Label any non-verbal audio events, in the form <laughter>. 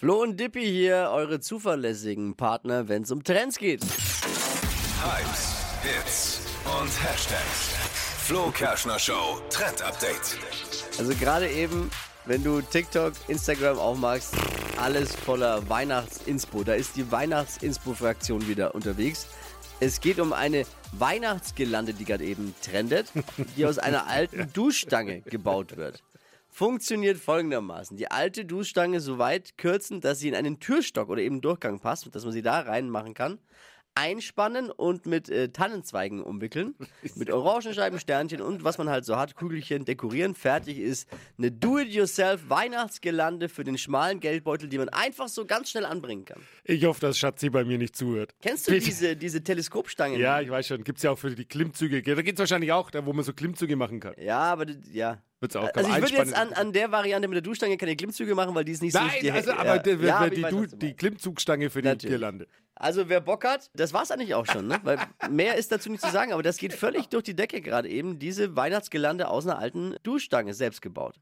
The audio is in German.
Flo und Dippy hier, eure zuverlässigen Partner, wenn es um Trends geht. Hypes, Hits und Hashtags. Flo Kerschner Show Trend Update. Also gerade eben, wenn du TikTok, Instagram auch magst, alles voller Weihnachtsinspo. Da ist die Weihnachtsinspo-Fraktion wieder unterwegs. Es geht um eine Weihnachtsgelande, die gerade eben trendet, die aus einer alten <laughs> Duschstange gebaut wird. Funktioniert folgendermaßen. Die alte Duschstange so weit kürzen, dass sie in einen Türstock oder eben Durchgang passt, dass man sie da reinmachen kann. Einspannen und mit äh, Tannenzweigen umwickeln. <laughs> Mit Orangenscheiben, Sternchen und was man halt so hat, Kügelchen dekorieren. Fertig ist eine Do-it-yourself Weihnachtsgelande für den schmalen Geldbeutel, die man einfach so ganz schnell anbringen kann. Ich hoffe, dass Schatzi bei mir nicht zuhört. Kennst du Bitte. diese, diese Teleskopstangen? Ja, ich weiß schon. Gibt es ja auch für die Klimmzüge. Da geht es wahrscheinlich auch, da wo man so Klimmzüge machen kann. Ja, aber ja. Wird's kann Also ich würde jetzt an, an der Variante mit der Duschstange keine Klimmzüge machen, weil die ist nicht so Nein, die also, aber die, ja, aber ich die, weiß, du, die. Klimmzugstange für die Natürlich. Girlande. Also wer Bock hat, das war's eigentlich auch schon, ne? Weil mehr ist dazu nicht zu sagen, aber das geht völlig durch die Decke gerade eben, diese Weihnachtsgelande aus einer alten Duschstange selbst gebaut.